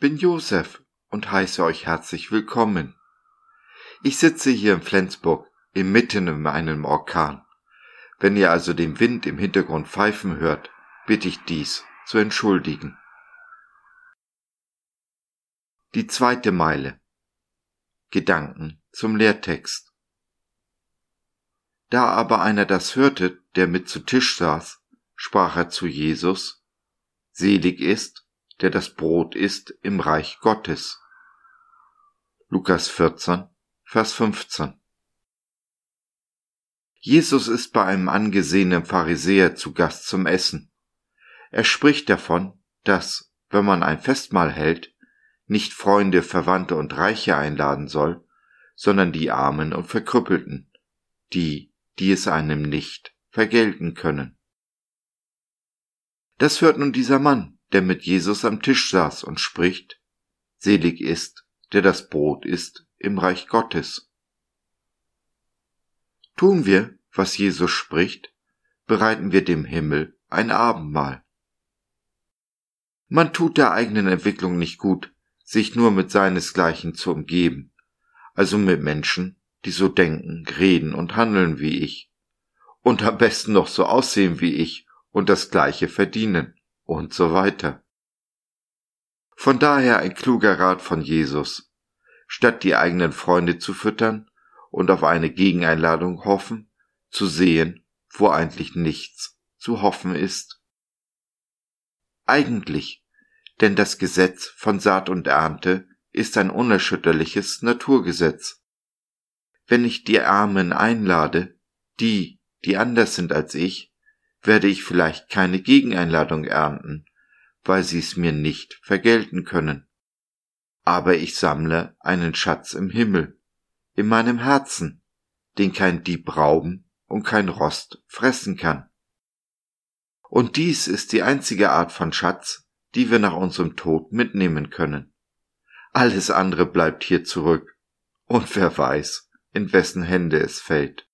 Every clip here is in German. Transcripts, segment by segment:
bin Josef und heiße euch herzlich willkommen. Ich sitze hier in Flensburg inmitten in einem Orkan. Wenn ihr also den Wind im Hintergrund pfeifen hört, bitte ich dies zu entschuldigen. Die zweite Meile. Gedanken zum Lehrtext. Da aber einer das hörte, der mit zu Tisch saß, sprach er zu Jesus, Selig ist, der das Brot isst im Reich Gottes. Lukas 14, Vers 15. Jesus ist bei einem angesehenen Pharisäer zu Gast zum Essen. Er spricht davon, dass, wenn man ein Festmahl hält, nicht Freunde, Verwandte und Reiche einladen soll, sondern die Armen und Verkrüppelten, die, die es einem nicht vergelten können. Das hört nun dieser Mann, der mit Jesus am Tisch saß und spricht, Selig ist, der das Brot isst im Reich Gottes. Tun wir, was Jesus spricht, bereiten wir dem Himmel ein Abendmahl. Man tut der eigenen Entwicklung nicht gut, sich nur mit seinesgleichen zu umgeben, also mit Menschen, die so denken, reden und handeln wie ich, und am besten noch so aussehen wie ich und das gleiche verdienen und so weiter. Von daher ein kluger Rat von Jesus. Statt die eigenen Freunde zu füttern und auf eine Gegeneinladung hoffen, zu sehen, wo eigentlich nichts zu hoffen ist. Eigentlich, denn das Gesetz von Saat und Ernte ist ein unerschütterliches Naturgesetz. Wenn ich die Armen einlade, die, die anders sind als ich, werde ich vielleicht keine Gegeneinladung ernten, weil sie es mir nicht vergelten können. Aber ich sammle einen Schatz im Himmel, in meinem Herzen, den kein Dieb rauben und kein Rost fressen kann. Und dies ist die einzige Art von Schatz, die wir nach unserem Tod mitnehmen können. Alles andere bleibt hier zurück, und wer weiß, in wessen Hände es fällt.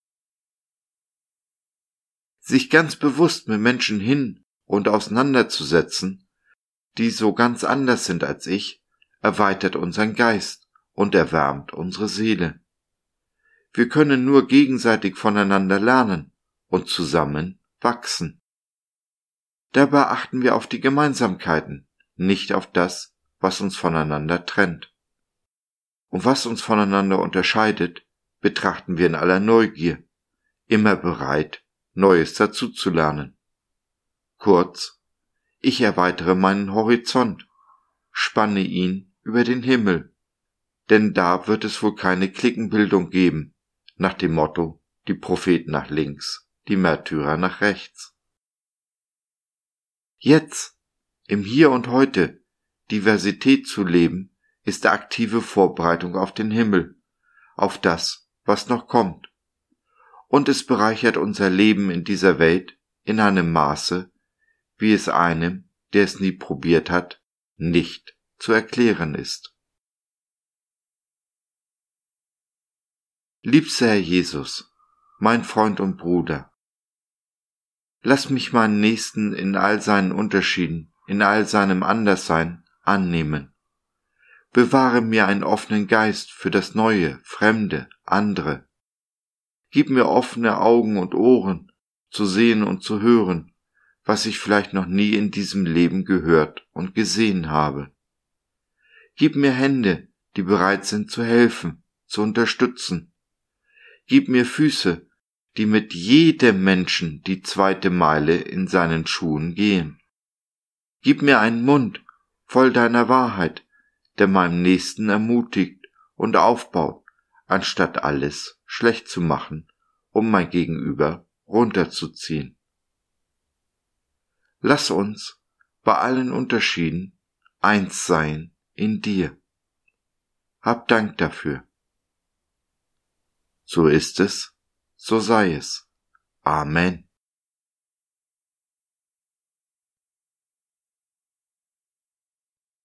Sich ganz bewusst mit Menschen hin und auseinanderzusetzen, die so ganz anders sind als ich, erweitert unseren Geist und erwärmt unsere Seele. Wir können nur gegenseitig voneinander lernen und zusammen wachsen. Dabei achten wir auf die Gemeinsamkeiten, nicht auf das, was uns voneinander trennt. Und was uns voneinander unterscheidet, betrachten wir in aller Neugier, immer bereit, Neues dazuzulernen. Kurz, ich erweitere meinen Horizont, spanne ihn über den Himmel, denn da wird es wohl keine Klickenbildung geben, nach dem Motto die Propheten nach links, die Märtyrer nach rechts. Jetzt, im Hier und heute, Diversität zu leben, ist aktive Vorbereitung auf den Himmel, auf das, was noch kommt. Und es bereichert unser Leben in dieser Welt in einem Maße, wie es einem, der es nie probiert hat, nicht zu erklären ist. Liebster Herr Jesus, mein Freund und Bruder, lass mich meinen Nächsten in all seinen Unterschieden, in all seinem Anderssein annehmen. Bewahre mir einen offenen Geist für das Neue, Fremde, andere. Gib mir offene Augen und Ohren, zu sehen und zu hören, was ich vielleicht noch nie in diesem Leben gehört und gesehen habe. Gib mir Hände, die bereit sind zu helfen, zu unterstützen, Gib mir Füße, die mit jedem Menschen die zweite Meile in seinen Schuhen gehen. Gib mir einen Mund voll deiner Wahrheit, der meinem Nächsten ermutigt und aufbaut, anstatt alles schlecht zu machen, um mein Gegenüber runterzuziehen. Lass uns bei allen Unterschieden eins sein in dir. Hab Dank dafür. So ist es, so sei es. Amen.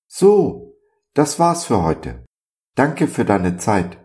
So, das war's für heute. Danke für deine Zeit.